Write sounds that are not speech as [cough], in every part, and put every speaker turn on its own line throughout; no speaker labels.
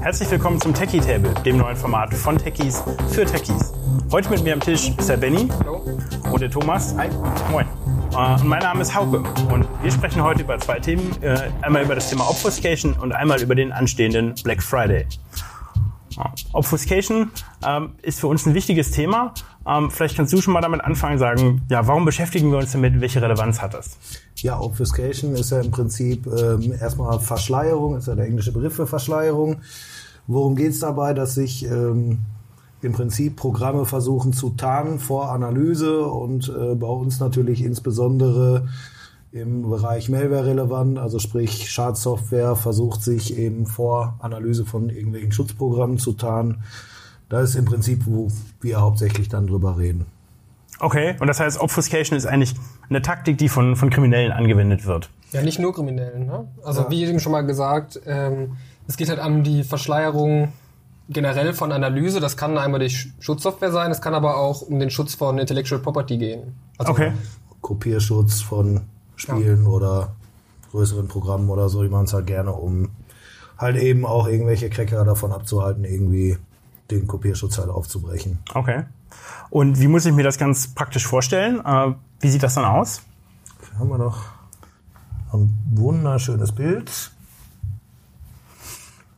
Herzlich willkommen zum Techie Table, dem neuen Format von Techies für Techies. Heute mit mir am Tisch ist der Benny und der Thomas.
Hi.
Moin. Äh, Und mein Name ist Hauke und wir sprechen heute über zwei Themen. Äh, Einmal über das Thema Obfuscation und einmal über den anstehenden Black Friday. Ja. Obfuscation ähm, ist für uns ein wichtiges Thema. Ähm, vielleicht kannst du schon mal damit anfangen, sagen, ja, warum beschäftigen wir uns damit? Welche Relevanz hat das?
Ja, Obfuscation ist ja im Prinzip ähm, erstmal Verschleierung, ist ja der englische Begriff für Verschleierung. Worum geht es dabei, dass sich ähm, im Prinzip Programme versuchen zu tarnen vor Analyse und äh, bei uns natürlich insbesondere im Bereich Malware relevant, also sprich Schadsoftware versucht sich eben vor Analyse von irgendwelchen Schutzprogrammen zu tarnen. Das ist im Prinzip, wo wir hauptsächlich dann drüber reden.
Okay, und das heißt, Obfuscation ist eigentlich eine Taktik, die von, von Kriminellen angewendet wird.
Ja, nicht nur Kriminellen. Ne? Also
Ja.
wie eben schon mal gesagt, ähm, es geht halt um die Verschleierung generell von Analyse. Das kann einmal durch Schutzsoftware sein, es kann aber auch um den Schutz von Intellectual Property gehen. Also
Okay.
Kopierschutz von Spielen oder größeren Programmen oder so, die machen es halt gerne, um halt eben auch irgendwelche Cracker davon abzuhalten, irgendwie den Kopierschutz halt aufzubrechen.
Okay. Und wie muss ich mir das ganz praktisch vorstellen? Äh, wie sieht das dann aus?
Hier haben wir noch ein wunderschönes Bild.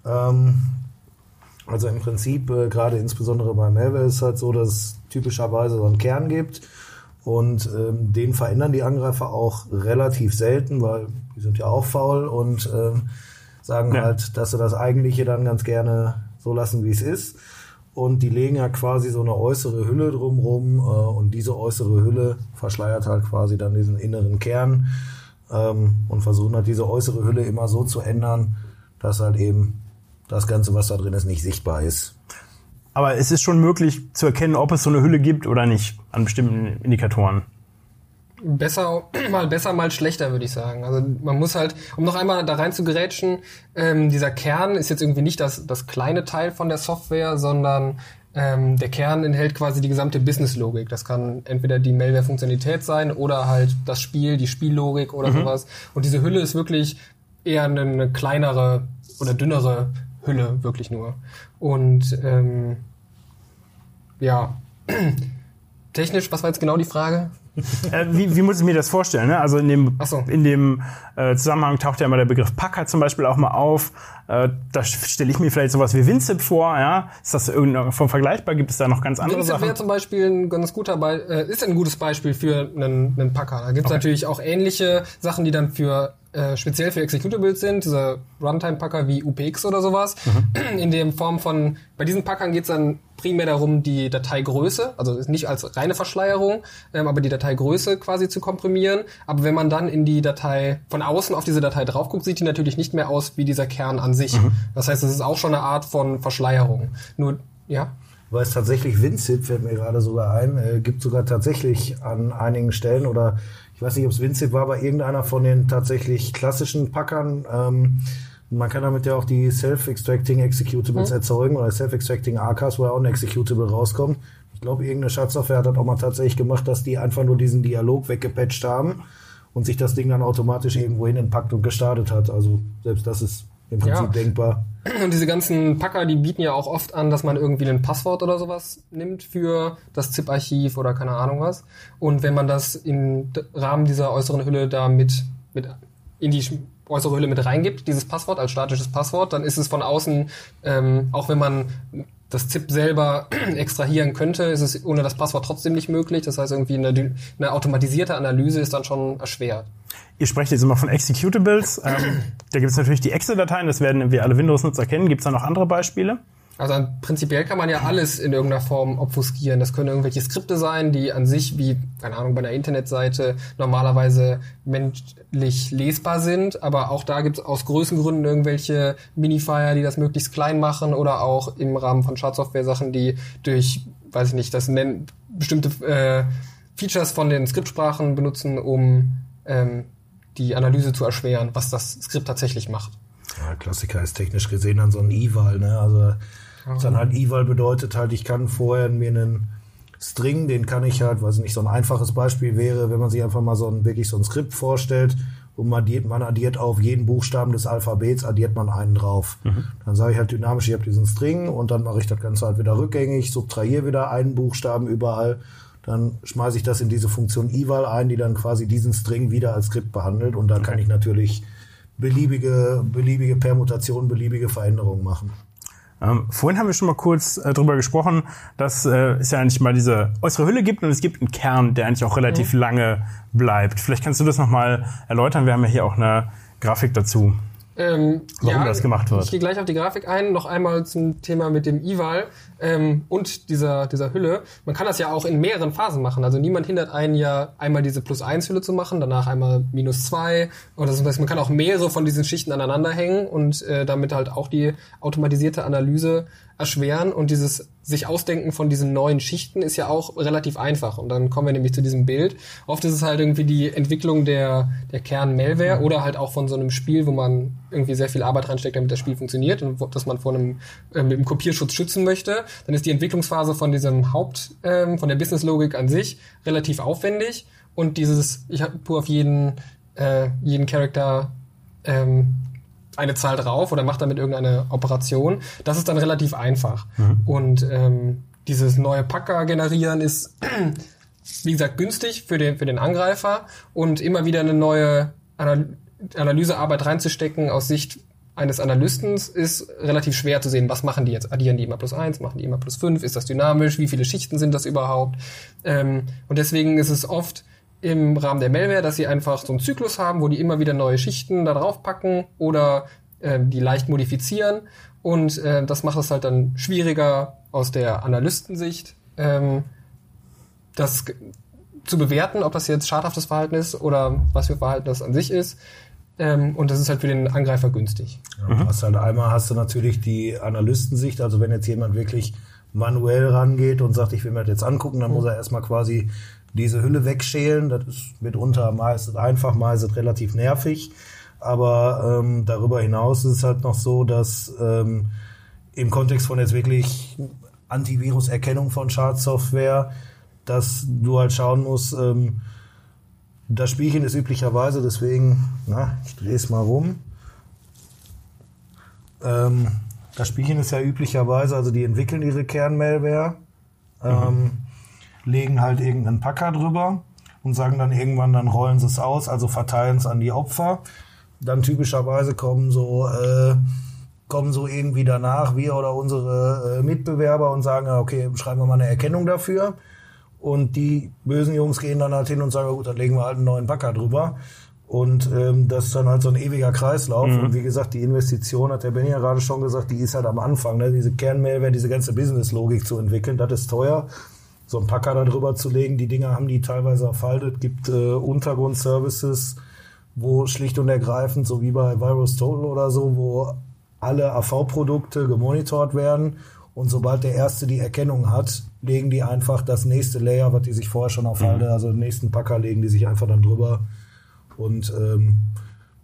Ähm, also im Prinzip, äh, gerade insbesondere bei Malware ist es halt so, dass es typischerweise so einen Kern gibt und ähm, den verändern die Angreifer auch relativ selten, weil die sind ja auch faul und ähm, sagen
Ja.
halt, dass sie das eigentliche dann ganz gerne so lassen, wie es ist. Und die legen ja quasi so eine äußere Hülle drumrum äh, und diese äußere Hülle verschleiert halt quasi dann diesen inneren Kern ähm, und versuchen halt diese äußere Hülle immer so zu ändern, dass halt eben das Ganze, was da drin ist, nicht sichtbar ist.
Aber es ist schon möglich zu erkennen, ob es so eine Hülle gibt oder nicht an bestimmten Indikatoren.
Besser, mal besser, mal schlechter, würde ich sagen. Also man muss halt, um noch einmal da rein zu gerätschen, ähm, dieser Kern ist jetzt irgendwie nicht das, das kleine Teil von der Software, sondern ähm, der Kern enthält quasi die gesamte Business-Logik. Das kann entweder die Malware-Funktionalität sein oder halt das Spiel, die Spiellogik oder sowas. Und diese Hülle ist wirklich eher eine, eine kleinere oder dünnere Hülle, wirklich nur. Und ähm, ja, [clears throat] technisch, was war jetzt genau die Frage?
Äh, wie, wie muss ich mir das vorstellen? Ne? Also in dem,
so.
in dem äh, Zusammenhang taucht ja immer der Begriff Packer zum Beispiel auch mal auf. Äh, da stelle ich mir vielleicht sowas wie WinZip vor. Ja? Ist das irgendeine Form vergleichbar? Gibt es da noch ganz andere
Vincent
Sachen?
wäre zum Beispiel ein ganz guter Be äh, ist ein gutes Beispiel für einen, einen Packer. Da gibt es natürlich auch ähnliche Sachen, die dann für äh, speziell für Executables sind, diese Runtime-Packer wie UPX oder sowas. In der Form von, bei diesen Packern geht es dann primär darum, die Dateigröße, also nicht als reine Verschleierung, ähm, aber die Dateigröße quasi zu komprimieren. Aber wenn man dann in die Datei, von außen auf diese Datei drauf guckt, sieht die natürlich nicht mehr aus wie dieser Kern an sich. Das heißt, es ist auch schon eine Art von Verschleierung. Nur, ja.
Weil es tatsächlich WinZip, fällt mir gerade sogar ein, äh, gibt sogar tatsächlich an einigen Stellen oder ich weiß nicht, ob es WinZip war, aber irgendeiner von den tatsächlich klassischen Packern. Ähm, man kann damit ja auch die Self-Extracting Executables erzeugen oder Self-Extracting ARCAs, wo ja auch ein Executable rauskommt. Ich glaube, irgendeine Schadsoftware hat das auch mal tatsächlich gemacht, dass die einfach nur diesen Dialog weggepatcht haben und sich das Ding dann automatisch irgendwo hinpackt und gestartet hat. Also selbst das ist im Prinzip
Ja.
denkbar.
Und diese ganzen Packer, die bieten ja auch oft an, dass man irgendwie ein Passwort oder sowas nimmt für das ZIP-Archiv oder keine Ahnung was. Und wenn man das im Rahmen dieser äußeren Hülle da mit, mit in die äußere Hülle mit reingibt, dieses Passwort als statisches Passwort, dann ist es von außen, ähm, auch wenn man das ZIP selber [clears throat] extrahieren könnte, ist es ohne das Passwort trotzdem nicht möglich. Das heißt, irgendwie eine, eine automatisierte Analyse ist dann schon erschwert.
Ihr sprecht jetzt immer von Executables. Ähm, da gibt es natürlich die Excel-Dateien, das werden wir alle Windows-Nutzer kennen. Gibt es da noch andere Beispiele?
Also prinzipiell kann man ja alles in irgendeiner Form obfuskieren. Das können irgendwelche Skripte sein, die an sich, wie, keine Ahnung, bei einer Internetseite normalerweise menschlich lesbar sind. Aber auch da gibt es aus Größengründen irgendwelche Minifier, die das möglichst klein machen oder auch im Rahmen von Schadsoftware Sachen, die durch, weiß ich nicht, das nennen bestimmte äh, Features von den Skriptsprachen benutzen, um ähm, die Analyse zu erschweren, was das Skript tatsächlich macht.
Ja, Klassiker ist technisch gesehen dann so ein Eval, ne? Also was dann halt Eval bedeutet halt, ich kann vorher mir einen String, den kann ich halt, weiß ich nicht, so ein einfaches Beispiel wäre, wenn man sich einfach mal so ein wirklich so ein Skript vorstellt und man addiert, man addiert auf jeden Buchstaben des Alphabets, addiert man einen drauf.
Mhm.
Dann sage ich halt dynamisch, ich habe diesen String und dann mache ich das Ganze halt wieder rückgängig, subtrahiere wieder einen Buchstaben überall. Dann schmeiße ich das in diese Funktion eval ein, die dann quasi diesen String wieder als Skript behandelt und da kann ich natürlich beliebige, beliebige Permutationen, beliebige Veränderungen machen.
Ähm, vorhin haben wir schon mal kurz äh, drüber gesprochen, dass äh, es ja eigentlich mal diese äußere Hülle gibt und es gibt einen Kern, der eigentlich auch relativ lange bleibt. Vielleicht kannst du das nochmal erläutern. Wir haben ja hier auch eine Grafik dazu.
Ähm,
Warum das gemacht wird.
Ich gehe gleich auf die Grafik ein. Noch einmal zum Thema mit dem Eval ähm, und dieser, dieser Hülle. Man kann das ja auch in mehreren Phasen machen. Also niemand hindert einen ja, einmal diese Plus-1-Hülle zu machen, danach einmal Minus 2. Oder so. Man kann auch mehrere von diesen Schichten aneinander hängen und äh, damit halt auch die automatisierte Analyse erschweren. Und dieses sich ausdenken von diesen neuen Schichten ist ja auch relativ einfach. Und dann kommen wir nämlich zu diesem Bild. Oft ist es halt irgendwie die Entwicklung der, der Kern-Malware oder halt auch von so einem Spiel, wo man irgendwie sehr viel Arbeit reinsteckt, damit das Spiel funktioniert und wo, dass man vor einem, äh, mit einem Kopierschutz schützen möchte. Dann ist die Entwicklungsphase von diesem Haupt, ähm, von der Business-Logik an sich relativ aufwendig. Und dieses, ich habe auf jeden, äh, jeden Charakter ähm, eine Zahl drauf oder macht damit irgendeine Operation. Das ist dann relativ einfach. Und ähm, dieses neue Packer generieren ist, [clears throat] wie gesagt, günstig für den, für den Angreifer und immer wieder eine neue Anal Analysearbeit reinzustecken aus Sicht eines Analysten ist relativ schwer zu sehen, was machen die jetzt? Addieren die immer plus eins, machen die immer plus fünf, ist das dynamisch, wie viele Schichten sind das überhaupt? Ähm, und deswegen ist es oft im Rahmen der Malware, dass sie einfach so einen Zyklus haben, wo die immer wieder neue Schichten da drauf packen oder äh, die leicht modifizieren. Und äh, das macht es halt dann schwieriger aus der Analystensicht, ähm, das zu bewerten, ob das jetzt schadhaftes Verhalten ist oder was für Verhalten das an sich ist. Ähm, und das ist halt für den Angreifer günstig.
Ja, du hast halt einmal hast du natürlich die Analystensicht, also wenn jetzt jemand wirklich manuell rangeht und sagt, ich will mir das jetzt angucken, dann muss er erstmal quasi diese Hülle wegschälen. Das ist mitunter mal ist es einfach, mal ist es relativ nervig. Aber ähm, darüber hinaus ist es halt noch so, dass ähm, im Kontext von jetzt wirklich Antivirus-Erkennung von Schadsoftware, dass du halt schauen musst, ähm, das Spielchen ist üblicherweise, deswegen, na, ich drehe es mal rum. Ähm, das Spielchen ist ja üblicherweise, also die entwickeln ihre Kernmalware, ähm, legen halt irgendeinen Packer drüber und sagen dann irgendwann, dann rollen sie es aus, also verteilen es an die Opfer. Dann typischerweise kommen so, äh, kommen so irgendwie danach wir oder unsere äh, Mitbewerber und sagen, okay, schreiben wir mal eine Erkennung dafür. Und die bösen Jungs gehen dann halt hin und sagen, gut, dann legen wir halt einen neuen Packer drüber. Und ähm, das ist dann halt so ein ewiger Kreislauf. Und wie gesagt, die Investition, hat der Benny ja gerade schon gesagt, die ist halt am Anfang. Ne? Diese Kernmehrwert, diese ganze Business-Logik zu entwickeln, das ist teuer. So einen Packer da drüber zu legen, die Dinger haben die teilweise erfaltet. Gibt äh, Untergrundservices, wo schlicht und ergreifend, so wie bei Virus Total oder so, wo alle AV-Produkte gemonitort werden. Und sobald der Erste die Erkennung hat, legen die einfach das nächste Layer, was die sich vorher schon aufhalten, also den nächsten Packer legen die sich einfach dann drüber. Und ähm,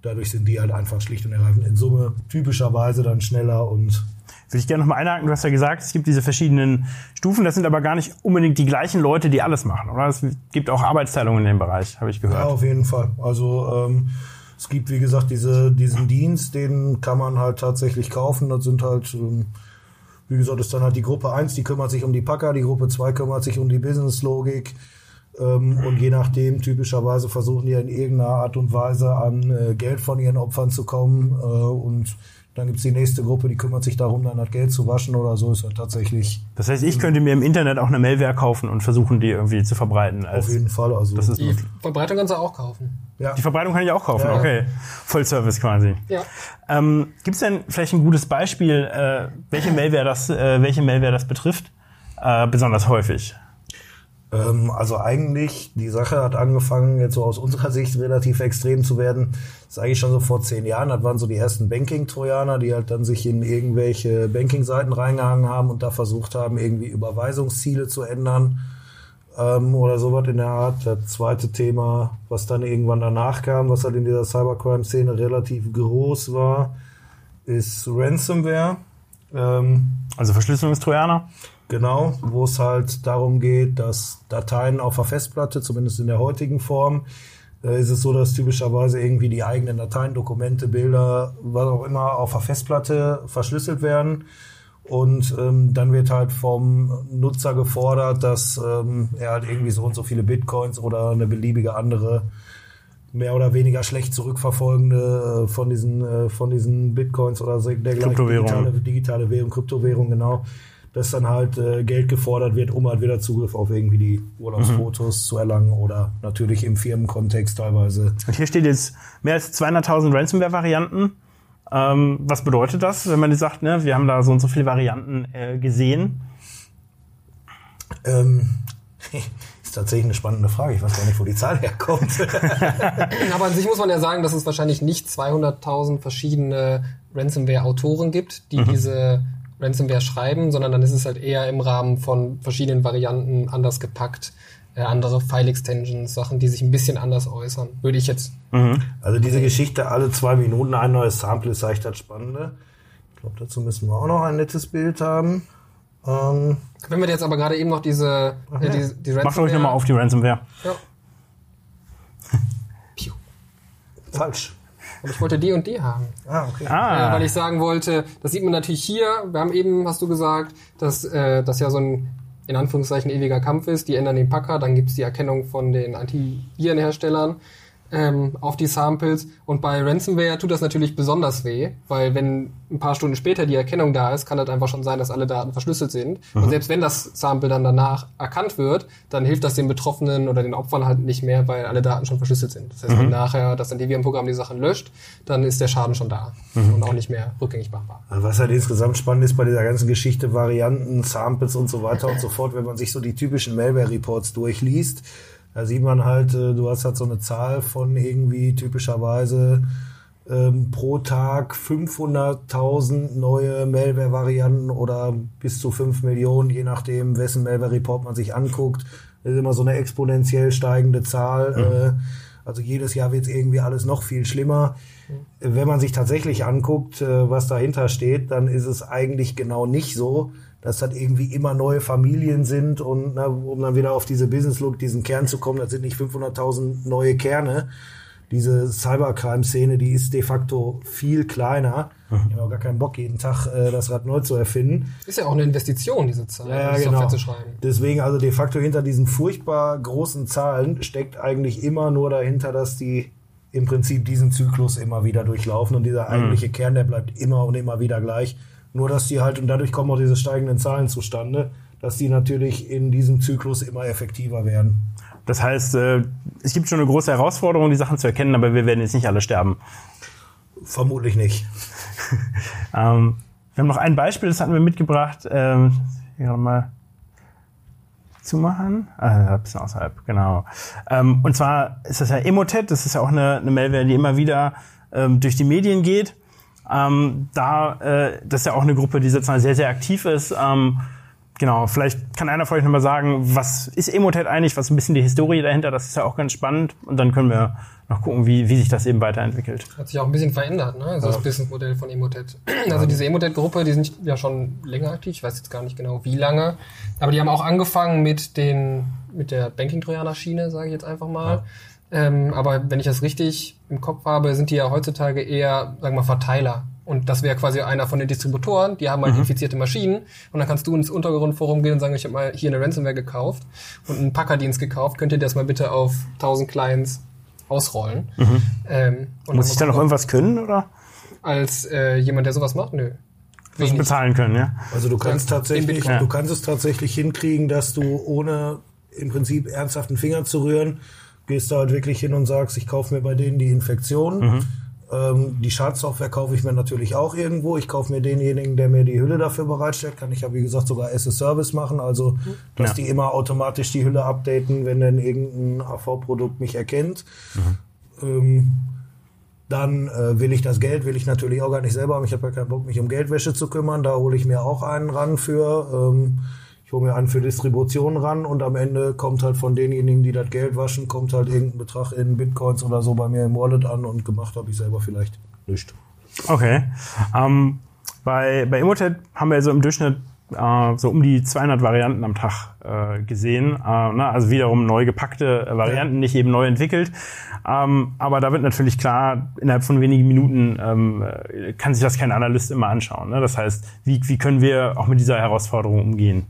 dadurch sind die halt einfach schlicht und ergreifend in Summe typischerweise dann schneller und
Würde ich gerne nochmal einhaken. Du hast ja gesagt, es gibt diese verschiedenen Stufen. Das sind aber gar nicht unbedingt die gleichen Leute, die alles machen, oder? Es gibt auch Arbeitsteilungen in dem Bereich, habe ich
Ja,
gehört.
auf jeden Fall. Also ähm, es gibt, wie gesagt, diese, diesen Dienst, den kann man halt tatsächlich kaufen. Das sind halt, ähm, wie gesagt, ist dann halt die Gruppe 1, die kümmert sich um die Packer, die Gruppe 2 kümmert sich um die Business-Logik. Ähm, und je nachdem, typischerweise versuchen die in irgendeiner Art und Weise an äh, Geld von ihren Opfern zu kommen. Äh, und dann gibt's die nächste Gruppe, die kümmert sich darum, dann das Geld zu waschen oder so. Ist halt tatsächlich
Das heißt, ich könnte mir im Internet auch eine Malware kaufen und versuchen, die irgendwie zu verbreiten. Als,
auf jeden Fall. Also
das ist
Die Verbreitung kannst du auch kaufen.
ja.
die Verbreitung kann ich auch kaufen,
Ja.
okay. Vollservice quasi.
Ja.
Ähm, Gibt es denn vielleicht ein gutes Beispiel, äh, welche Malware das, äh, welche Malware das betrifft? Äh, besonders häufig.
Ähm, also eigentlich, die Sache hat angefangen, jetzt so aus unserer Sicht relativ extrem zu werden. Das ist eigentlich schon so vor zehn Jahren. Das waren so die ersten Banking-Trojaner, die halt dann sich in irgendwelche Banking-Seiten reingehangen haben und da versucht haben, irgendwie Überweisungsziele zu ändern ähm, oder sowas in der Art. Das zweite Thema, was dann irgendwann danach kam, was halt in dieser Cybercrime-Szene relativ groß war, ist Ransomware. Ähm,
Also Verschlüsselungstrojaner.
Genau, wo es halt darum geht, dass Dateien auf der Festplatte, zumindest in der heutigen Form, äh, ist es so, dass typischerweise irgendwie die eigenen Dateien, Dokumente, Bilder, was auch immer auf der Festplatte verschlüsselt werden. Und ähm, dann wird halt vom Nutzer gefordert, dass ähm, er halt irgendwie so und so viele Bitcoins oder eine beliebige andere mehr oder weniger schlecht zurückverfolgende äh, von diesen äh, von diesen Bitcoins oder dergleichen digitale, digitale Währung, Kryptowährung genau, dass dann halt äh, Geld gefordert wird, um halt wieder Zugriff auf irgendwie die Urlaubsfotos zu erlangen oder natürlich im Firmenkontext teilweise.
Und hier steht jetzt mehr als 200.000 Ransomware-Varianten. Ähm, was bedeutet das, wenn man jetzt sagt, ne, wir haben da so und so viele Varianten äh, gesehen?
Ähm, [laughs] ist tatsächlich eine spannende Frage. Ich weiß gar nicht, wo die Zahl herkommt. [laughs]
Aber an sich muss man ja sagen, dass es wahrscheinlich nicht 200.000 verschiedene Ransomware-Autoren gibt, die diese Ransomware schreiben, sondern dann ist es halt eher im Rahmen von verschiedenen Varianten anders gepackt, äh, andere File-Extensions, Sachen, die sich ein bisschen anders äußern, würde ich jetzt.
Also diese Geschichte, alle zwei Minuten ein neues Sample ist eigentlich das Spannende. Ich glaube, dazu müssen wir auch noch ein nettes Bild haben. Ähm,
Wenn wir jetzt aber gerade eben noch diese,
Ach
äh,
ja.
die, die
Macht euch nochmal auf die Ransomware.
Ja. [laughs]
falsch.
Aber ich wollte die und die haben.
Ah, okay.
Äh,
Ah,
weil ich sagen wollte, das sieht man natürlich hier. Wir haben eben, hast du gesagt, dass äh, das ja so ein in Anführungszeichen ewiger Kampf ist. Die ändern den Packer, dann gibt's die Erkennung von den Antivirenherstellern ähm, auf die Samples. Und bei Ransomware tut das natürlich besonders weh, weil wenn ein paar Stunden später die Erkennung da ist, kann das einfach schon sein, dass alle Daten verschlüsselt sind. Und selbst wenn das Sample dann danach erkannt wird, dann hilft das den Betroffenen oder den Opfern halt nicht mehr, weil alle Daten schon verschlüsselt sind. Das heißt, wenn nachher das Antivirenprogramm die Sachen löscht, dann ist der Schaden schon da und auch nicht mehr rückgängig machbar.
Was halt insgesamt spannend ist bei dieser ganzen Geschichte, Varianten, Samples und so weiter und so fort, wenn man sich so die typischen Malware-Reports durchliest, da sieht man halt, äh, du hast halt so eine Zahl von irgendwie typischerweise ähm, pro Tag 500.000 neue Malware-Varianten oder bis zu 5 Millionen, je nachdem, wessen Malware-Report man sich anguckt. Das ist immer so eine exponentiell steigende Zahl. Äh, also jedes Jahr wird irgendwie alles noch viel schlimmer. Wenn man sich tatsächlich anguckt, äh, was dahinter steht, dann ist es eigentlich genau nicht so, dass das irgendwie immer neue Familien sind und na, um dann wieder auf diese Business Look, diesen Kern zu kommen, das sind nicht 500.000 neue Kerne. Diese Cybercrime-Szene, die ist de facto viel kleiner. Ich habe auch gar keinen Bock, jeden Tag äh, das Rad neu zu erfinden.
Ist ja auch eine Investition, diese Zahl,
Ja, ja,
die
genau.
Zu schreiben.
Deswegen also de facto hinter diesen furchtbar großen Zahlen steckt eigentlich immer nur dahinter, dass die im Prinzip diesen Zyklus immer wieder durchlaufen und dieser eigentliche Kern, der bleibt immer und immer wieder gleich. Nur dass die halt, und dadurch kommen auch diese steigenden Zahlen zustande, dass die natürlich in diesem Zyklus immer effektiver werden.
das heißt, äh, es gibt schon eine große Herausforderung, die Sachen zu erkennen, aber wir werden jetzt nicht alle sterben.
Vermutlich nicht. [laughs]
Ähm, wir haben noch ein Beispiel, das hatten wir mitgebracht. Ähm, hier mal zumachen. Ah, ein bisschen außerhalb, genau. Ähm, und zwar ist das ja Emotet, das ist ja auch eine, eine Malware, die immer wieder ähm, durch die Medien geht. Ähm, da, äh, das ist ja auch eine Gruppe, die sozusagen sehr, sehr aktiv ist. Ähm, genau, vielleicht kann einer von euch nochmal sagen, was ist Emotet eigentlich, was ist ein bisschen die Historie dahinter, das ist ja auch ganz spannend. Und dann können wir noch gucken, wie, wie sich das eben weiterentwickelt.
Hat sich auch ein bisschen verändert, ne? Also das Businessmodell von Emotet. Also diese Emotet-Gruppe, die sind ja schon länger aktiv. Ich weiß jetzt gar nicht genau, wie lange. Aber die haben auch angefangen mit den, mit der Banking-Trojaner-Schiene, sage ich jetzt einfach mal. Ähm, aber wenn ich das richtig im Kopf habe, sind die ja heutzutage eher, sagen wir mal, Verteiler. Und das wäre quasi einer von den Distributoren, die haben halt infizierte Maschinen. Und dann kannst du ins Untergrundforum gehen und sagen, ich habe mal hier eine Ransomware gekauft und einen Packerdienst gekauft. Könnt ihr das mal bitte auf 1000 Clients ausrollen? Ähm, und
Muss ich da noch irgendwas können oder
als äh, jemand, der sowas macht? Nö.
muss ich
Wenig.
bezahlen können, ja?
Also du kannst
Ja,
tatsächlich, du kannst es tatsächlich hinkriegen, dass du ohne im Prinzip ernsthaften Finger zu rühren, gehst du halt wirklich hin und sagst, ich kaufe mir bei denen die Infektion. Ähm, die Schadsoftware kaufe ich mir natürlich auch irgendwo. Ich kaufe mir denjenigen, der mir die Hülle dafür bereitstellt. Kann ich ja, wie gesagt, sogar as a Service machen. Also, dass
Ja.
die immer automatisch die Hülle updaten, wenn denn irgendein AV-Produkt mich erkennt. Ähm, dann äh, will ich das Geld, will ich natürlich auch gar nicht selber haben. Ich habe ja keinen Bock, mich um Geldwäsche zu kümmern. Da hole ich mir auch einen ran für. Ähm, ich hole mir einen für Distribution ran und am Ende kommt halt von denjenigen, die das Geld waschen, kommt halt irgendein Betrag in Bitcoins oder so bei mir im Wallet an und gemacht habe ich selber vielleicht nicht.
Okay. Ähm, bei, bei Emotet haben wir so im Durchschnitt äh, so um die 200 Varianten am Tag äh, gesehen. Äh, na, also wiederum neu gepackte äh, Varianten, ja. nicht eben neu entwickelt. Ähm, aber da wird natürlich klar, innerhalb von wenigen Minuten ähm, äh, kann sich das kein Analyst immer anschauen. Ne? Das heißt, wie, wie können wir auch mit dieser Herausforderung umgehen?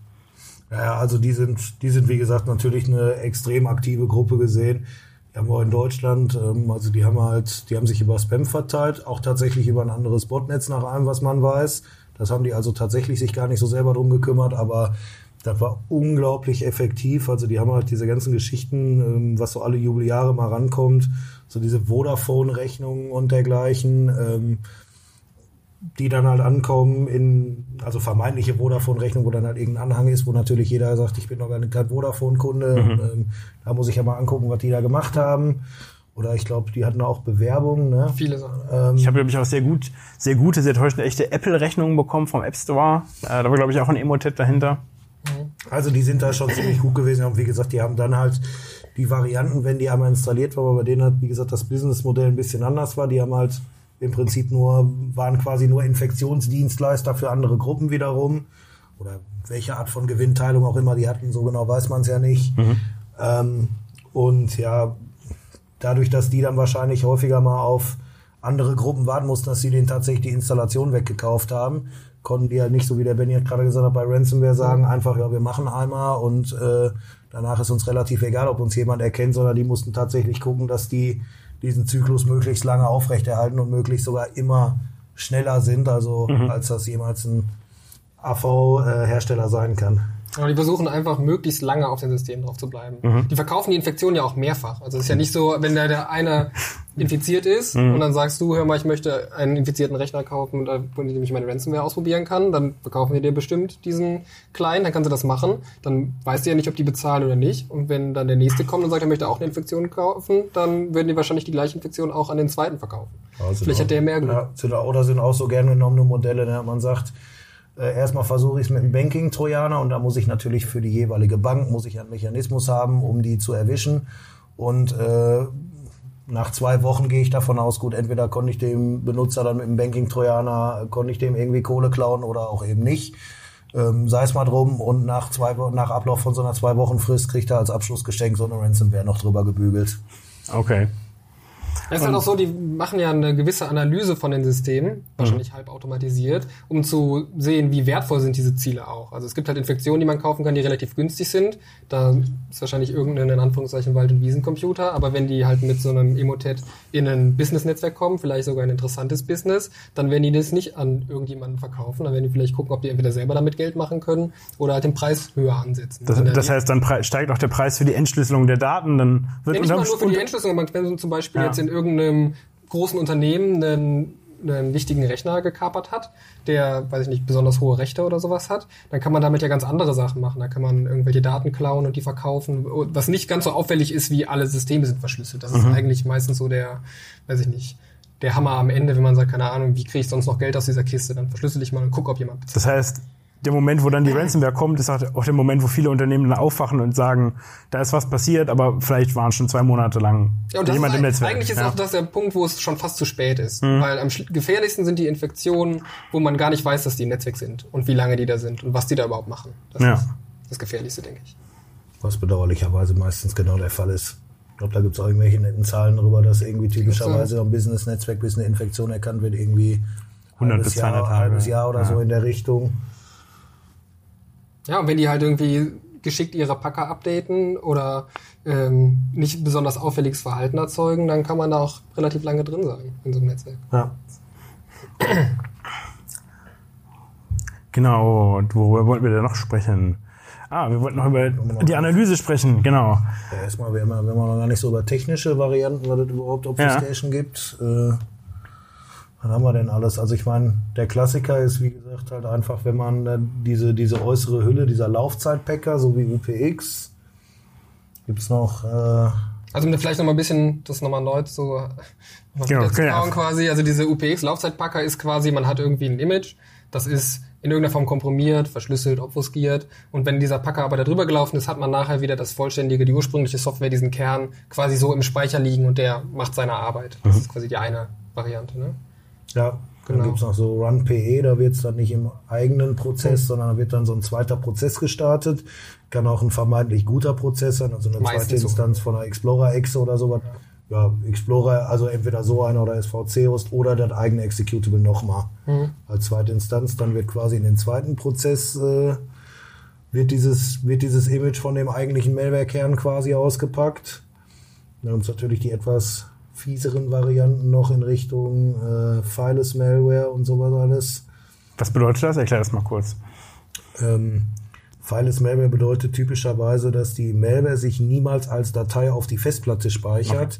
Ja, also die sind, die sind wie gesagt natürlich eine extrem aktive Gruppe gesehen. Die haben wir in Deutschland, ähm, also die haben halt, die haben sich über Spam verteilt, auch tatsächlich über ein anderes Botnetz nach allem, was man weiß. Das haben die also tatsächlich sich gar nicht so selber drum gekümmert, aber das war unglaublich effektiv. Also die haben halt diese ganzen Geschichten, ähm, was so alle Jubeljahre mal rankommt, so diese Vodafone-Rechnungen und dergleichen, ähm, die dann halt ankommen in, also vermeintliche Vodafone-Rechnung, wo dann halt irgendein Anhang ist, wo natürlich jeder sagt, ich bin noch kein Vodafone-Kunde. Mhm. Ähm, da muss ich ja mal angucken, was die da gemacht haben. Oder ich glaube, die hatten auch Bewerbungen. Ne?
Viele Sachen.
Ähm, ich habe, glaube ich, auch sehr gut, sehr gute, sehr täuschende echte Apple-Rechnungen bekommen vom App Store. Äh, da war, glaube ich, auch ein Emotet dahinter.
Mhm. Also die sind da schon ziemlich gut gewesen. Und wie gesagt, die haben dann halt die Varianten, wenn die einmal installiert waren, aber bei denen hat, wie gesagt, das Businessmodell ein bisschen anders war. Die haben halt im Prinzip nur, waren quasi nur Infektionsdienstleister für andere Gruppen wiederum. Oder welche Art von Gewinnteilung auch immer die hatten, so genau weiß man es ja nicht. Mhm. Ähm, und ja, dadurch, dass die dann wahrscheinlich häufiger mal auf andere Gruppen warten mussten, dass sie denen tatsächlich die Installation weggekauft haben, konnten die ja nicht, so wie der Benny hat gerade gesagt hat, bei Ransomware sagen, einfach, ja, wir machen einmal und äh, danach ist uns relativ egal, ob uns jemand erkennt, sondern die mussten tatsächlich gucken, dass die diesen Zyklus möglichst lange aufrechterhalten und möglichst sogar immer schneller sind, also mhm. als das jemals ein AV-Hersteller äh, sein kann.
Aber die versuchen einfach möglichst lange auf dem System drauf zu bleiben. Mhm. Die verkaufen die Infektion ja auch mehrfach. Also es ist ja nicht so, wenn da der eine [laughs] infiziert ist mhm. und dann sagst du, hör mal, ich möchte einen infizierten Rechner kaufen, mit dem ich meine Ransomware ausprobieren kann, dann verkaufen wir dir bestimmt diesen kleinen, dann kannst du das machen. Dann weißt du ja nicht, ob die bezahlen oder nicht. Und wenn dann der nächste kommt und sagt, er möchte auch eine Infektion kaufen, dann würden die wahrscheinlich die gleiche Infektion auch an den zweiten verkaufen. Also Vielleicht hat der mehr Glück.
Ja, oder sind auch so gerne genommene Modelle, ne? man sagt, äh, erstmal versuche ich es mit einem Banking-Trojaner und da muss ich natürlich für die jeweilige Bank muss ich einen Mechanismus haben, um die zu erwischen. Und äh, nach zwei Wochen gehe ich davon aus, gut, entweder konnte ich dem Benutzer dann mit dem Banking-Trojaner, konnte ich dem irgendwie Kohle klauen oder auch eben nicht. Ähm, sei es mal drum und nach zwei nach Ablauf von so einer zwei Wochen Frist kriegt er als Abschlussgeschenk so eine Ransomware noch drüber gebügelt.
Okay.
Es ist halt auch so, die machen ja eine gewisse Analyse von den Systemen, wahrscheinlich mhm. halb automatisiert, um zu sehen, wie wertvoll sind diese Ziele auch. Also es gibt halt Infektionen, die man kaufen kann, die relativ günstig sind. Da ist wahrscheinlich irgendein, in Anführungszeichen, Wald- und Wiesencomputer. Aber wenn die halt mit so einem Emotet in ein Business-Netzwerk kommen, vielleicht sogar ein interessantes Business, dann werden die das nicht an irgendjemanden verkaufen. Dann werden die vielleicht gucken, ob die entweder selber damit Geld machen können oder halt den Preis höher ansetzen.
Das, das heißt, dann steigt auch der Preis für die Entschlüsselung der Daten, dann
wird ja, nicht mal nur für die Entschlüsselung, man kann zum Beispiel ja. jetzt in irgendeinem großen Unternehmen einen, einen wichtigen Rechner gekapert hat, der, weiß ich nicht, besonders hohe Rechte oder sowas hat, dann kann man damit ja ganz andere Sachen machen. Da kann man irgendwelche Daten klauen und die verkaufen, was nicht ganz so auffällig ist, wie alle Systeme sind verschlüsselt. Das mhm. ist eigentlich meistens so der, weiß ich nicht, der Hammer am Ende, wenn man sagt, keine Ahnung, wie kriege ich sonst noch Geld aus dieser Kiste, dann verschlüssel ich mal und guck, ob jemand
bezahlt. Das heißt, der Moment, wo dann die Ransomware kommt, ist auch der Moment, wo viele Unternehmen dann aufwachen und sagen, da ist was passiert, aber vielleicht waren schon zwei Monate lang
ja, und jemand im Netzwerk. Eigentlich ist ja. auch das der Punkt, wo es schon fast zu spät ist. Mhm. Weil am gefährlichsten sind die Infektionen, wo man gar nicht weiß, dass die im Netzwerk sind und wie lange die da sind und was die da überhaupt machen. Das ja. ist das Gefährlichste, denke ich.
Was bedauerlicherweise meistens genau der Fall ist. Ich glaube, da gibt es auch irgendwelche netten Zahlen darüber, dass irgendwie typischerweise am Business-Netzwerk, bis eine Infektion erkannt wird, irgendwie
100 bis 200 Tage.
halbes Jahr oder ja. so in der Richtung.
Ja, und wenn die halt irgendwie geschickt ihre Packer updaten oder ähm, nicht besonders auffälliges Verhalten erzeugen, dann kann man da auch relativ lange drin sein in so einem Netzwerk.
Ja.
Genau, worüber wollten wir denn noch sprechen? Ah, wir wollten noch über die Analyse sprechen, genau.
Ja, erstmal, wir haben, wir haben noch gar nicht so über technische Varianten, was es überhaupt Obfuscation ja. gibt. Äh, was haben wir denn alles? Also ich meine, der Klassiker ist, wie gesagt, halt einfach, wenn man äh, diese, diese äußere Hülle, dieser Laufzeitpacker, so wie UPX, gibt's noch... Äh,
also vielleicht noch mal ein bisschen, das nochmal neu so genau, okay. quasi. Also diese UPX-Laufzeitpacker ist quasi, man hat irgendwie ein Image, das ist in irgendeiner Form komprimiert, verschlüsselt, obfuskiert. Und wenn dieser Packer aber da drüber gelaufen ist, hat man nachher wieder das vollständige, die ursprüngliche Software, diesen Kern quasi so im Speicher liegen und der macht seine Arbeit. Das mhm. ist quasi die eine Variante. Ne?
Ja, Dann
Genau.
gibt's noch so Run PE, da wird's dann nicht im eigenen Prozess, sondern da wird dann so ein zweiter Prozess gestartet. Kann auch ein vermeintlich guter Prozess sein, also eine
Meistens
zweite
so.
Instanz von einer Explorer-Exe oder sowas. Ja, Explorer, also entweder so einer oder SVC-Host oder das eigene Executable nochmal
Mhm.
als zweite Instanz. Dann wird quasi in den zweiten Prozess äh, wird dieses, wird dieses Image von dem eigentlichen Malware-Kern quasi ausgepackt. Dann es natürlich die etwas fieseren Varianten noch in Richtung äh, Fileless Malware und sowas alles.
Was bedeutet das? Erklär das mal kurz.
Ähm, Fileless Malware bedeutet typischerweise, dass die Malware sich niemals als Datei auf die Festplatte speichert,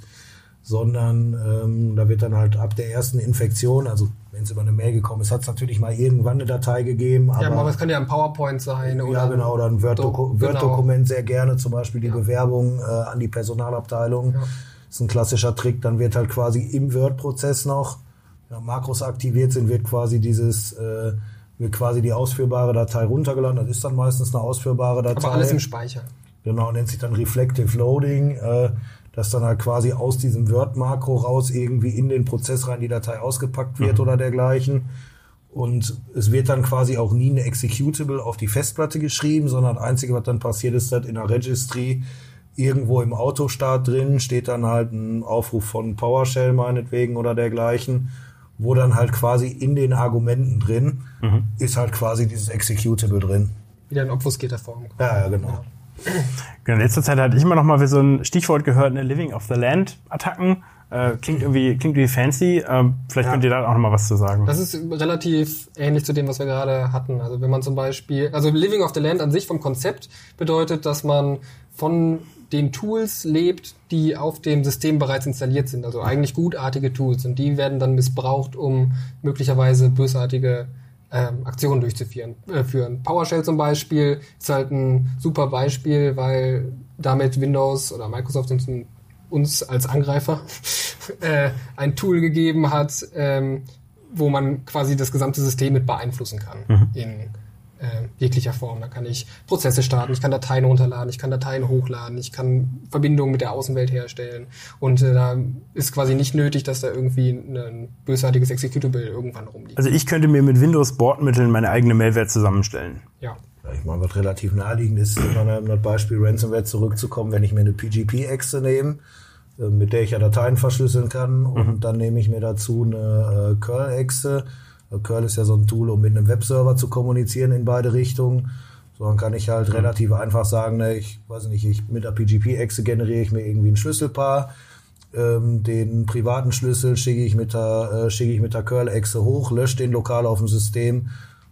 sondern ähm, da wird dann halt ab der ersten Infektion, also wenn es über eine Mail gekommen ist, hat es natürlich mal irgendwann eine Datei gegeben, aber
Ja, aber es kann ja ein PowerPoint sein oder
ja, genau, oder ein
Do-
Word-Dokument sehr gerne, zum Beispiel die Bewerbung äh, an die Personalabteilung.
Ja.
Ist ein klassischer Trick. Dann wird halt quasi im Word-Prozess noch, wenn Makros aktiviert sind, wird quasi dieses, äh, wird quasi die ausführbare Datei runtergeladen. Das ist dann meistens eine ausführbare Datei.
Aber alles im Speicher.
Genau, nennt sich dann Reflective Loading, äh, dass dann halt quasi aus diesem Word-Makro raus irgendwie in den Prozess rein die Datei ausgepackt wird oder dergleichen. Und es wird dann quasi auch nie eine Executable auf die Festplatte geschrieben, sondern das Einzige, was dann passiert, ist, dass in der Registry irgendwo im Autostart drin steht dann halt ein Aufruf von PowerShell meinetwegen oder dergleichen, wo dann halt quasi in den Argumenten drin ist halt quasi dieses Executable drin.
Wieder in obfuscierter Form.
Ja, ja, genau.
Genau, in letzter Zeit hatte ich immer noch mal wie so ein Stichwort gehört, eine Living of the Land Attacken. Äh, klingt irgendwie, klingt irgendwie fancy. Ähm, vielleicht
Ja.
könnt ihr da auch noch mal was zu sagen.
Das ist relativ ähnlich zu dem, was wir gerade hatten. Also wenn man zum Beispiel, also Living of the Land an sich vom Konzept bedeutet, dass man von den Tools lebt, die auf dem System bereits installiert sind. Also eigentlich gutartige Tools. Und die werden dann missbraucht, um möglicherweise bösartige ähm, Aktionen durchzuführen. Äh, führen. PowerShell zum Beispiel ist halt ein super Beispiel, weil damit Windows oder Microsoft uns, uns als Angreifer [laughs] äh, ein Tool gegeben hat, ähm, wo man quasi das gesamte System mit beeinflussen kann in äh, jeglicher Form. Da kann ich Prozesse starten, ich kann Dateien runterladen, ich kann Dateien hochladen, ich kann Verbindungen mit der Außenwelt herstellen. Und äh, da ist quasi nicht nötig, dass da irgendwie ein bösartiges Executable irgendwann rumliegt.
Also ich könnte mir mit Windows-Bordmitteln meine eigene Malware zusammenstellen.
Ja.
Ich meine, was relativ naheliegend ist, um dann das Beispiel Ransomware zurückzukommen, wenn ich mir eine PGP-Exe nehme, äh, mit der ich ja Dateien verschlüsseln kann, und dann nehme ich mir dazu eine äh, Curl-Exe. Curl ist ja so ein Tool, um mit einem Webserver zu kommunizieren in beide Richtungen. So, dann kann ich halt relativ einfach sagen, ne, ich weiß nicht, ich, mit der PGP-Exe generiere ich mir irgendwie ein Schlüsselpaar. Ähm, den privaten Schlüssel schicke ich mit der, äh, schicke ich mit der Curl-Exe hoch, lösche den lokal auf dem System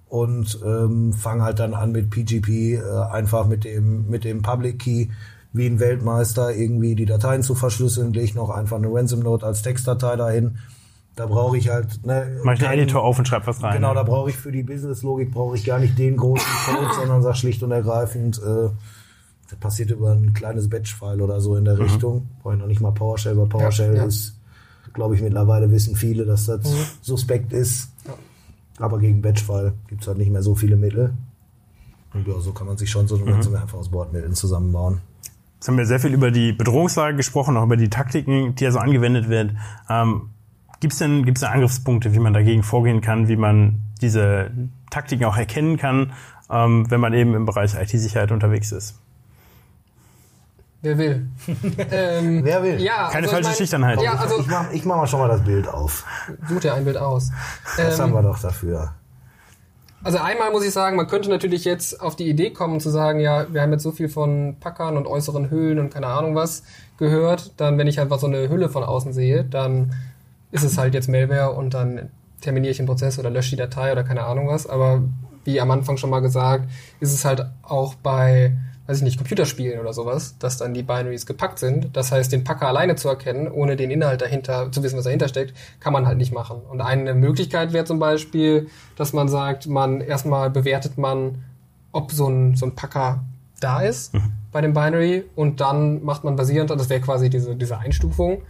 und ähm, fange halt dann an mit PGP äh, einfach mit dem mit dem Public Key wie ein Weltmeister irgendwie die Dateien zu verschlüsseln, lege noch einfach eine Ransom Note als Textdatei dahin. Da brauche ich halt ne,
Mach ich den Editor auf und schreib was rein.
Genau, da brauche ich für die Business-Logik brauche ich gar nicht den großen Code, [laughs] sondern sag schlicht und ergreifend, äh, das passiert über ein kleines Batch-File oder so in der Richtung. Brauche ich noch nicht mal PowerShell, weil PowerShell
ja.
ist, glaube ich, mittlerweile wissen viele, dass das suspekt ist. Aber gegen Batch-File gibt's halt nicht mehr so viele Mittel. Und ja, so kann man sich schon so eine Ransomware einfach aus Bordmitteln zusammenbauen.
Jetzt haben wir sehr viel über die Bedrohungslage gesprochen, auch über die Taktiken, die ja so angewendet werden. Ähm, Gibt es denn, gibt's denn Angriffspunkte, wie man dagegen vorgehen kann, wie man diese Taktiken auch erkennen kann, ähm, wenn man eben im Bereich IT-Sicherheit unterwegs ist?
Wer will? [laughs] ähm,
Wer will?
Ja,
Keine
also ich
falsche
mein-
Schüchternheit.
Ja, also
ich mache ich mach mal schon mal das Bild auf.
such dir ein Bild aus.
Das
Ähm,
haben wir doch dafür.
Also einmal muss ich sagen, man könnte natürlich jetzt auf die Idee kommen zu sagen, ja, wir haben jetzt so viel von Packern und äußeren Hüllen und keine Ahnung was gehört, dann wenn ich einfach so eine Hülle von außen sehe, dann ist es halt jetzt Malware und dann terminiere ich den Prozess oder lösche die Datei oder keine Ahnung was. Aber wie am Anfang schon mal gesagt, ist es halt auch bei, weiß ich nicht, Computerspielen oder sowas, dass dann die Binaries gepackt sind. Das heißt, den Packer alleine zu erkennen, ohne den Inhalt dahinter, zu wissen, was dahinter steckt, kann man halt nicht machen. Und eine Möglichkeit wäre zum Beispiel, dass man sagt, man erstmal bewertet man, ob so ein, so ein Packer da ist bei dem Binary und dann macht man basierend, das wäre quasi diese, diese Einstufung.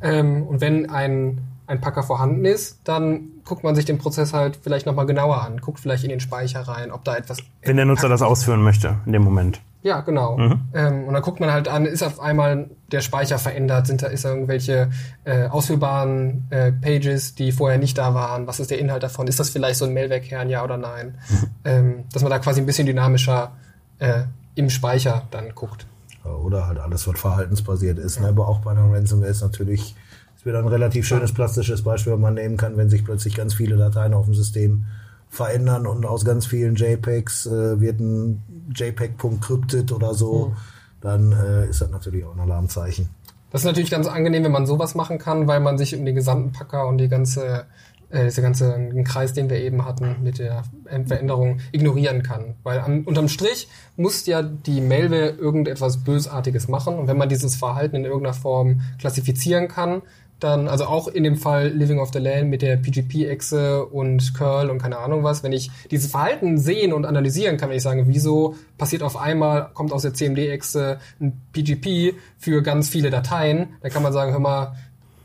Ähm, und wenn ein, ein Packer vorhanden ist, dann guckt man sich den Prozess halt vielleicht nochmal genauer an, guckt vielleicht in den Speicher rein, ob da etwas
Wenn der Nutzer das ausführen möchte in dem Moment.
Ja, genau. Mhm. Ähm, und dann guckt man halt an, ist auf einmal der Speicher verändert, sind da, ist da irgendwelche äh, ausführbaren äh, Pages, die vorher nicht da waren, was ist der Inhalt davon, ist das vielleicht so ein Mailware-Kern, ja oder nein? Mhm. Ähm, dass man da quasi ein bisschen dynamischer äh, im Speicher dann guckt.
Oder halt alles, was verhaltensbasiert ist. Ja. Ne? Aber auch bei einer Ransomware ist natürlich, es wird ein relativ schönes plastisches Beispiel, was man nehmen kann, wenn sich plötzlich ganz viele Dateien auf dem System verändern und aus ganz vielen JPEGs äh, wird ein JPEG.crypted oder so, mhm. dann äh, ist das natürlich auch ein Alarmzeichen.
Das ist natürlich ganz angenehm, wenn man sowas machen kann, weil man sich um den gesamten Packer und die ganze, äh, diese ganze Kreis, den wir eben hatten, mit der Veränderung ignorieren kann. Weil am, unterm Strich muss ja die Malware irgendetwas Bösartiges machen. Und wenn man dieses Verhalten in irgendeiner Form klassifizieren kann, dann, also auch in dem Fall Living of the Land mit der PGP-Echse und Curl und keine Ahnung was, wenn ich dieses Verhalten sehen und analysieren kann, wenn ich sage, wieso passiert auf einmal, kommt aus der CMD-Echse ein PGP für ganz viele Dateien, dann kann man sagen, hör mal,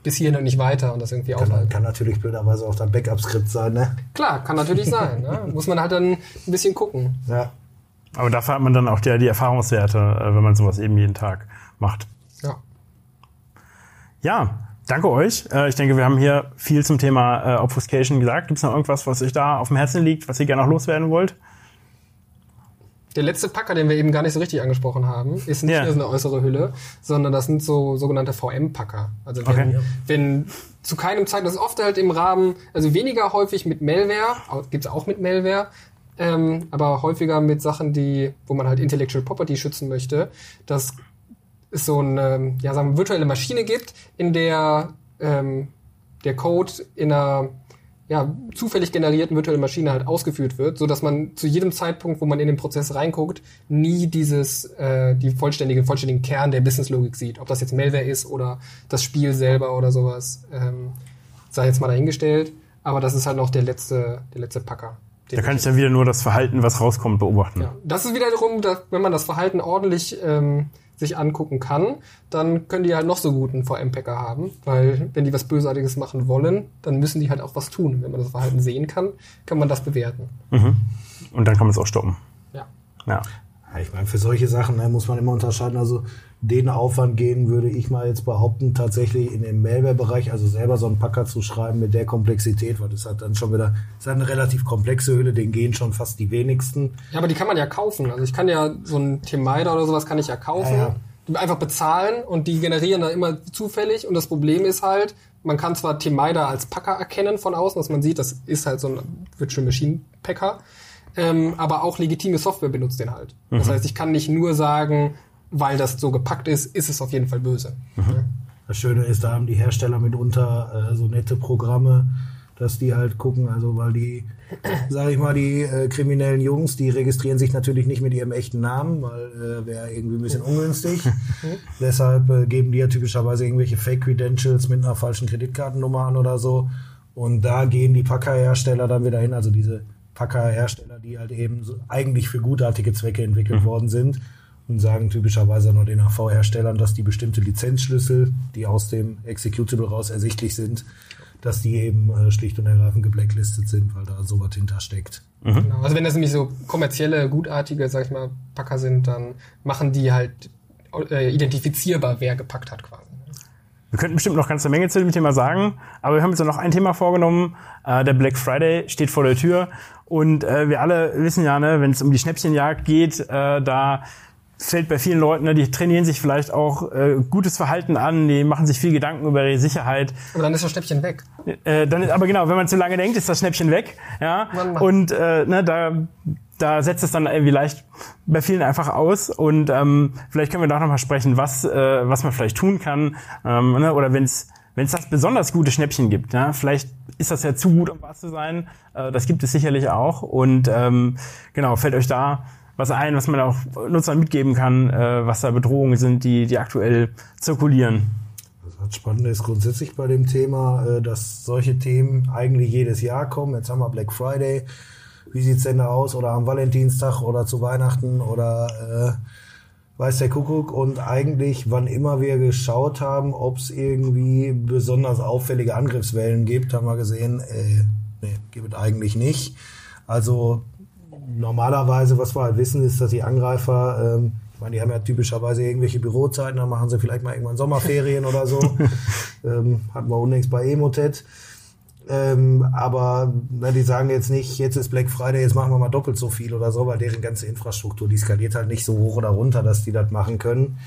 bis hierhin und nicht weiter und das irgendwie
kann, aufhalten. Kann natürlich blöderweise auch dein Backup-Skript sein, ne?
Klar, kann natürlich sein. Ne? [laughs] Muss man halt dann ein bisschen gucken.
Ja. Aber dafür hat man dann auch die, die Erfahrungswerte, äh, wenn man sowas eben jeden Tag macht.
Ja.
Ja, Danke euch. Äh, ich denke, wir haben hier viel zum Thema äh, Obfuscation gesagt. Gibt es noch irgendwas, was euch da auf dem Herzen liegt, was ihr gerne noch loswerden wollt?
Der letzte Packer, den wir eben gar nicht so richtig angesprochen haben, ist nicht yeah. nur eine äußere Hülle, sondern das sind so sogenannte VM-Packer. Also wenn, okay. wenn zu keinem Zeitpunkt, das ist oft halt im Rahmen, also weniger häufig mit Malware, gibt's auch mit Malware, ähm, aber häufiger mit Sachen, die, wo man halt Intellectual Property schützen möchte, dass es so eine ja, sagen wir, virtuelle Maschine gibt, in der ähm, der Code in einer ja, zufällig generierten virtuellen Maschine halt ausgeführt wird, so dass man zu jedem Zeitpunkt, wo man in den Prozess reinguckt, nie dieses äh, die vollständige vollständigen Kern der Businesslogik sieht, ob das jetzt Malware ist oder das Spiel selber oder sowas, ähm, sei jetzt mal dahingestellt. Aber das ist halt noch der letzte der letzte Packer.
Da kann ich dann wieder nur das Verhalten, was rauskommt, beobachten. Ja,
das ist wiederum, dass, wenn man das Verhalten ordentlich ähm, sich angucken kann, dann können die halt noch so guten VM-Packer haben, weil wenn die was Bösartiges machen wollen, dann müssen die halt auch was tun. Wenn man das Verhalten sehen kann, kann man das bewerten.
Mhm. Und dann kann man es auch stoppen.
Ja.
ja. Ich meine, für solche Sachen ne, muss man immer unterscheiden. Also den Aufwand gehen, würde ich mal jetzt behaupten, tatsächlich in den Malware-Bereich, also selber so einen Packer zu schreiben mit der Komplexität, weil das hat dann schon wieder, das ist eine relativ komplexe Hülle, den gehen schon fast die wenigsten.
Ja, aber die kann man ja kaufen. Also ich kann ja so ein Temider oder sowas kann ich ja kaufen. Ja, ja. Einfach bezahlen und die generieren dann immer zufällig und das Problem ist halt, man kann zwar Temider als Packer erkennen von außen, dass man sieht, das ist halt so ein Virtual Machine Packer, ähm, aber auch legitime Software benutzt den halt. Mhm. Das heißt, ich kann nicht nur sagen, weil das so gepackt ist, ist es auf jeden Fall böse. Mhm.
Das Schöne ist, da haben die Hersteller mitunter äh, so nette Programme, dass die halt gucken, also weil die, [clears throat] sage ich mal, die äh, kriminellen Jungs, die registrieren sich natürlich nicht mit ihrem echten Namen, weil äh, wäre irgendwie ein bisschen ungünstig. [laughs] Deshalb äh, geben die ja typischerweise irgendwelche Fake-Credentials mit einer falschen Kreditkartennummer an oder so. Und da gehen die Packerhersteller dann wieder hin, also diese Packerhersteller, die halt eben so eigentlich für gutartige Zwecke entwickelt mhm. worden sind und sagen typischerweise nur den AV-Herstellern, dass die bestimmte Lizenzschlüssel, die aus dem Executable raus ersichtlich sind, dass die eben äh, schlicht und ergreifend geblacklistet sind, weil da sowas hintersteckt.
Mhm. Genau. Also wenn das nämlich so kommerzielle, gutartige, sag ich mal, Packer sind, dann machen die halt äh, identifizierbar, wer gepackt hat quasi.
Wir könnten bestimmt noch ganze Menge zu dem Thema sagen, aber wir haben uns noch ein Thema vorgenommen. Äh, der Black Friday steht vor der Tür und äh, wir alle wissen ja, ne, wenn es um die Schnäppchenjagd geht, äh, da fällt bei vielen Leuten, ne, die trainieren sich vielleicht auch äh, gutes Verhalten an, die machen sich viel Gedanken über ihre Sicherheit.
Aber dann ist das Schnäppchen weg.
Äh, dann ist, aber genau, wenn man zu lange denkt, ist das Schnäppchen weg. Ja. Und äh, ne, da da setzt es dann irgendwie leicht bei vielen einfach aus und ähm, vielleicht können wir da noch mal sprechen, was äh, was man vielleicht tun kann ähm, ne, oder wenn es wenn es das besonders gute Schnäppchen gibt, ja, vielleicht ist das ja zu gut, um wahr zu sein. Äh, das gibt es sicherlich auch und ähm, genau fällt euch da was ein, was man auch Nutzern mitgeben kann, äh, was da Bedrohungen sind, die, die aktuell zirkulieren.
Das Spannende ist grundsätzlich bei dem Thema, äh, dass solche Themen eigentlich jedes Jahr kommen. Jetzt haben wir Black Friday. Wie sieht's denn da aus? Oder am Valentinstag oder zu Weihnachten oder äh, weiß der Kuckuck. Und eigentlich, wann immer wir geschaut haben, ob es irgendwie besonders auffällige Angriffswellen gibt, haben wir gesehen, äh, nee, gibt es eigentlich nicht. Also normalerweise, was wir halt wissen, ist, dass die Angreifer ähm, Ich meine, die haben ja typischerweise irgendwelche Bürozeiten, dann machen sie vielleicht mal irgendwann Sommerferien oder so. [laughs] ähm, hatten wir unlängst bei Emotet. Ähm, aber na, die sagen jetzt nicht, jetzt ist Black Friday, jetzt machen wir mal doppelt so viel oder so, weil deren ganze Infrastruktur, die skaliert halt nicht so hoch oder runter, dass die das machen können.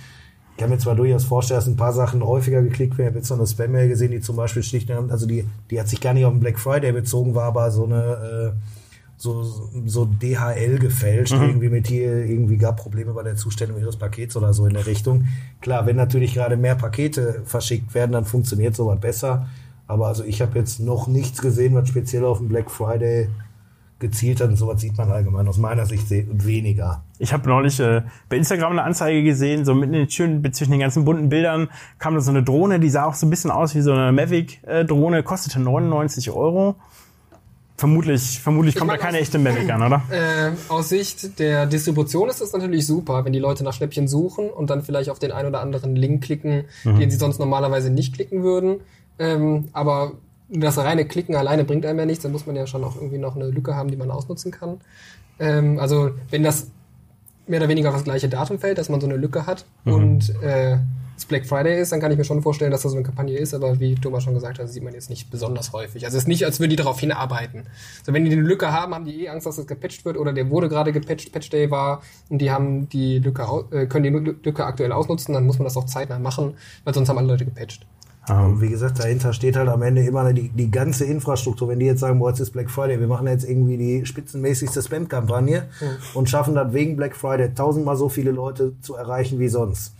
Ich kann mir zwar durchaus vorstellen, dass ein paar Sachen häufiger geklickt werden. Ich habe jetzt noch eine Spam-Mail gesehen, die zum Beispiel schlicht, also die, die hat sich gar nicht auf den Black Friday bezogen, war aber so eine, äh, so, so DHL gefälscht, mhm. irgendwie mit hier, irgendwie gab Probleme bei der Zustellung ihres Pakets oder so in der Richtung. Klar, wenn natürlich gerade mehr Pakete verschickt werden, dann funktioniert sowas besser. Aber also ich habe jetzt noch nichts gesehen, was speziell auf den Black Friday gezielt hat. Und sowas sieht man allgemein aus meiner Sicht weniger.
Ich habe neulich äh, bei Instagram eine Anzeige gesehen, so mitten in den schönen, zwischen den ganzen bunten Bildern kam da so eine Drohne, die sah auch so ein bisschen aus wie so eine Mavic-Drohne, kostete 99 Euro. Vermutlich, vermutlich kommt da keine aus, echte Mavic an, oder?
Äh, aus Sicht der Distribution ist das natürlich super, wenn die Leute nach Schnäppchen suchen und dann vielleicht auf den ein oder anderen Link klicken, mhm. den sie sonst normalerweise nicht klicken würden. Ähm, aber das reine Klicken alleine bringt einem ja nichts, dann muss man ja schon auch irgendwie noch eine Lücke haben, die man ausnutzen kann. Ähm, also wenn das mehr oder weniger auf das gleiche Datum fällt, dass man so eine Lücke hat mhm. und äh, es Black Friday ist, dann kann ich mir schon vorstellen, dass das so eine Kampagne ist, aber wie Thomas schon gesagt hat, sieht man jetzt nicht besonders häufig. Also es ist nicht, als würden die darauf hinarbeiten. Also wenn die eine Lücke haben, haben die eh Angst, dass das gepatcht wird oder der wurde gerade gepatcht, Patch Day war und die haben die Lücke, äh, können die Lücke aktuell ausnutzen, dann muss man das auch zeitnah machen, weil sonst haben alle Leute gepatcht.
Und wie gesagt, dahinter steht halt am Ende immer die, die ganze Infrastruktur. Wenn die jetzt sagen, boah, jetzt ist Black Friday, wir machen jetzt irgendwie die spitzenmäßigste Spam-Kampagne mhm. und schaffen das wegen Black Friday tausendmal so viele Leute zu erreichen wie sonst.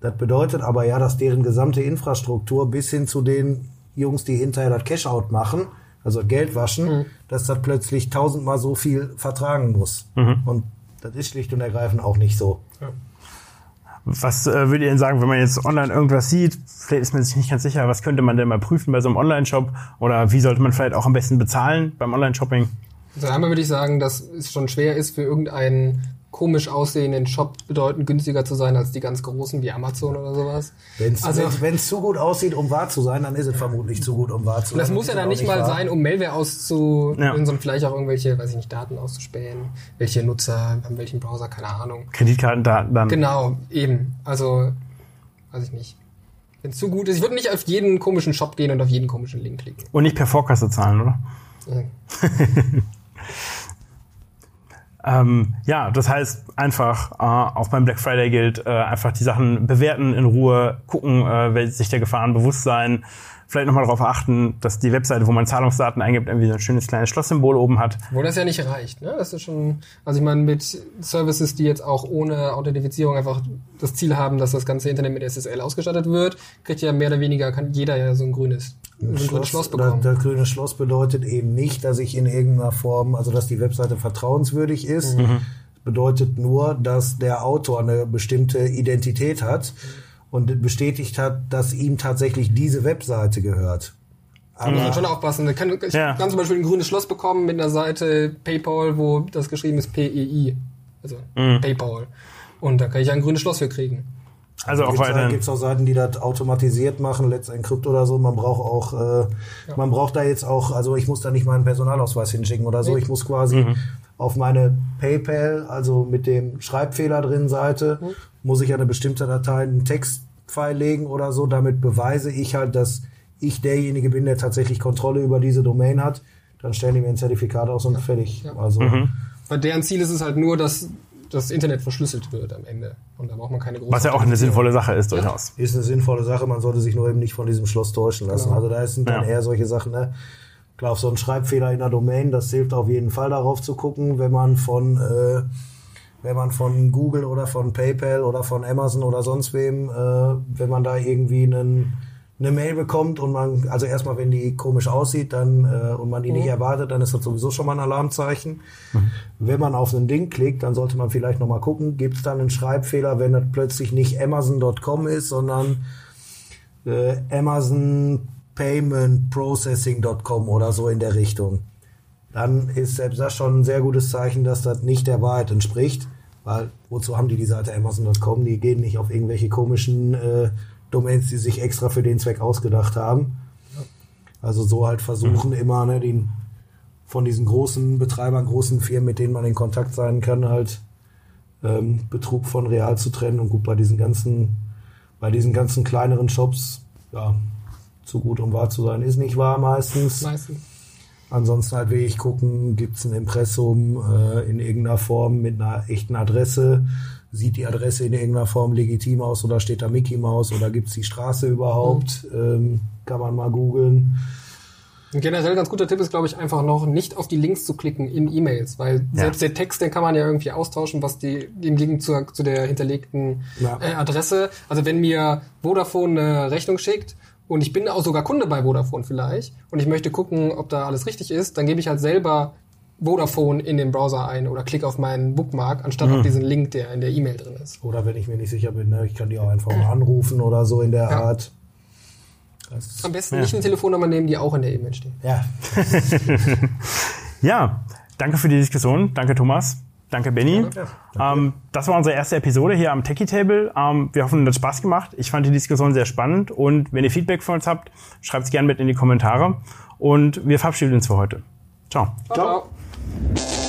Das bedeutet aber ja, dass deren gesamte Infrastruktur bis hin zu den Jungs, die hinterher das Cash-Out machen, also Geld waschen, mhm. dass das plötzlich tausendmal so viel vertragen muss. Mhm. Und das ist schlicht und ergreifend auch nicht so. Ja.
Was äh, würdet ihr denn sagen, wenn man jetzt online irgendwas sieht, vielleicht ist man sich nicht ganz sicher, was könnte man denn mal prüfen bei so einem Online-Shop oder wie sollte man vielleicht auch am besten bezahlen beim Online-Shopping?
Also einmal würde ich sagen, dass es schon schwer ist für irgendeinen komisch aussehenden Shop bedeutend günstiger zu sein als die ganz großen wie Amazon oder sowas.
Wenn es also, zu gut aussieht, um wahr zu sein, dann ist es vermutlich zu gut, um wahr zu sein.
Das muss ja dann nicht mal wahr. sein, um Malware auszu, ja. sondern vielleicht auch irgendwelche, weiß ich nicht, Daten auszuspähen, welche Nutzer, an welchem Browser, keine Ahnung.
Kreditkartendaten dann.
Genau, eben. Also, weiß ich nicht. Wenn es zu gut ist, ich würde nicht auf jeden komischen Shop gehen und auf jeden komischen Link klicken.
Und nicht per Vorkasse zahlen, oder? Ja. [laughs] Ähm, ja, das heißt einfach, äh, auch beim Black Friday gilt, äh, einfach die Sachen bewerten, in Ruhe gucken, äh, sich der Gefahren bewusst sein, vielleicht nochmal darauf achten, dass die Webseite, wo man Zahlungsdaten eingibt, irgendwie so ein schönes kleines Schlosssymbol oben hat.
Wo das ja nicht reicht, ne? Das ist schon, also ich meine, mit Services, die jetzt auch ohne Authentifizierung einfach das Ziel haben, dass das ganze Internet mit SSL ausgestattet wird, kriegt ja mehr oder weniger, kann jeder ja so ein grünes,
ein Schloss, Schloss bekommen. Das, das grüne Schloss bedeutet eben nicht, dass ich in irgendeiner Form, also dass die Webseite vertrauenswürdig ist. Mhm. Bedeutet nur, dass der Autor eine bestimmte Identität hat. Mhm und bestätigt hat, dass ihm tatsächlich diese Webseite gehört.
Aber muss man schon aufpassen. Ich kann, ich ja. kann zum Beispiel ein grünes Schloss bekommen mit einer Seite PayPal, wo das geschrieben ist PEI. Also mhm. PayPal. Und da kann ich ein grünes Schloss für kriegen.
Also auch weiterhin. Gibt es auch Seiten, die das automatisiert machen, Let's Encrypt oder so. Man braucht auch, äh, ja. man braucht da jetzt auch, also ich muss da nicht meinen Personalausweis hinschicken oder so. Nee. Ich muss quasi mhm. Auf meine PayPal, also mit dem Schreibfehler drin Seite, mhm muss ich eine bestimmte Datei einen Textfile legen oder so. Damit beweise ich halt, dass ich derjenige bin, der tatsächlich Kontrolle über diese Domain hat. Dann stellen die mir ein Zertifikat aus und ja. fertig. Ja. Also,
mhm. Weil deren Ziel ist es halt nur, dass das Internet verschlüsselt wird am Ende. Und da braucht man keine große.
Was ja auch eine sinnvolle Sache ist, durchaus.
Ist eine sinnvolle Sache, man sollte sich nur eben nicht von diesem Schloss täuschen lassen. Genau. Also da sind dann ja. eher solche Sachen, ne? Klar, auf so einen Schreibfehler in der Domain, das hilft auf jeden Fall darauf zu gucken, wenn man von äh, wenn man von Google oder von PayPal oder von Amazon oder sonst wem, äh, wenn man da irgendwie einen, eine Mail bekommt und man, also erstmal, wenn die komisch aussieht, dann äh, und man die mhm. nicht erwartet, dann ist das sowieso schon mal ein Alarmzeichen. Mhm. Wenn man auf ein Ding klickt, dann sollte man vielleicht nochmal gucken, gibt es dann einen Schreibfehler, wenn das plötzlich nicht Amazon.com ist, sondern äh, Amazon Payment Processing.com oder so in der Richtung dann ist selbst das schon ein sehr gutes Zeichen, dass das nicht der Wahrheit entspricht. Weil wozu haben die die Seite Amazon.com? Die gehen nicht auf irgendwelche komischen äh, Domains, die sich extra für den Zweck ausgedacht haben. Also so halt versuchen mhm. immer, ne, den, von diesen großen Betreibern, großen Firmen, mit denen man in Kontakt sein kann, halt ähm, Betrug von real zu trennen. Und gut, bei diesen ganzen, bei diesen ganzen kleineren Shops, ja, zu gut um wahr zu sein, ist nicht wahr meistens.
Meistens.
Ansonsten halt wirklich gucken, gibt's ein Impressum äh, in irgendeiner Form mit einer echten Adresse. Sieht die Adresse in irgendeiner Form legitim aus oder steht da Mickey Mouse oder gibt's die Straße überhaupt? Ähm, kann man mal googeln.
Ein generell ganz guter Tipp ist, glaube ich, einfach noch nicht auf die Links zu klicken in E-Mails, weil
Ja.
selbst der Text, den kann man ja irgendwie austauschen, was die, Link zu, zu der hinterlegten
Ja.
äh, Adresse. Also wenn mir Vodafone eine Rechnung schickt und ich bin auch sogar Kunde bei Vodafone vielleicht und ich möchte gucken, ob da alles richtig ist, dann gebe ich halt selber Vodafone in den Browser ein oder klicke auf meinen Bookmark, anstatt auf diesen Link, der in der E-Mail drin ist.
Oder wenn ich mir nicht sicher bin, ne, ich kann die auch einfach mal anrufen oder so in der
Ja.
Art. Das,
Am besten nicht eine Telefonnummer nehmen, die auch in der E-Mail steht.
ja, [laughs]
Ja, danke für die Diskussion. Danke, Thomas. Danke, Benny. Ähm, das war unsere erste Episode hier am Techie Table. Ähm, wir hoffen, es hat Spaß gemacht. Ich fand die Diskussion sehr spannend. Und wenn ihr Feedback von uns habt, schreibt es gerne mit in die Kommentare. Und wir verabschieden uns für heute. Ciao.
Ciao. ciao.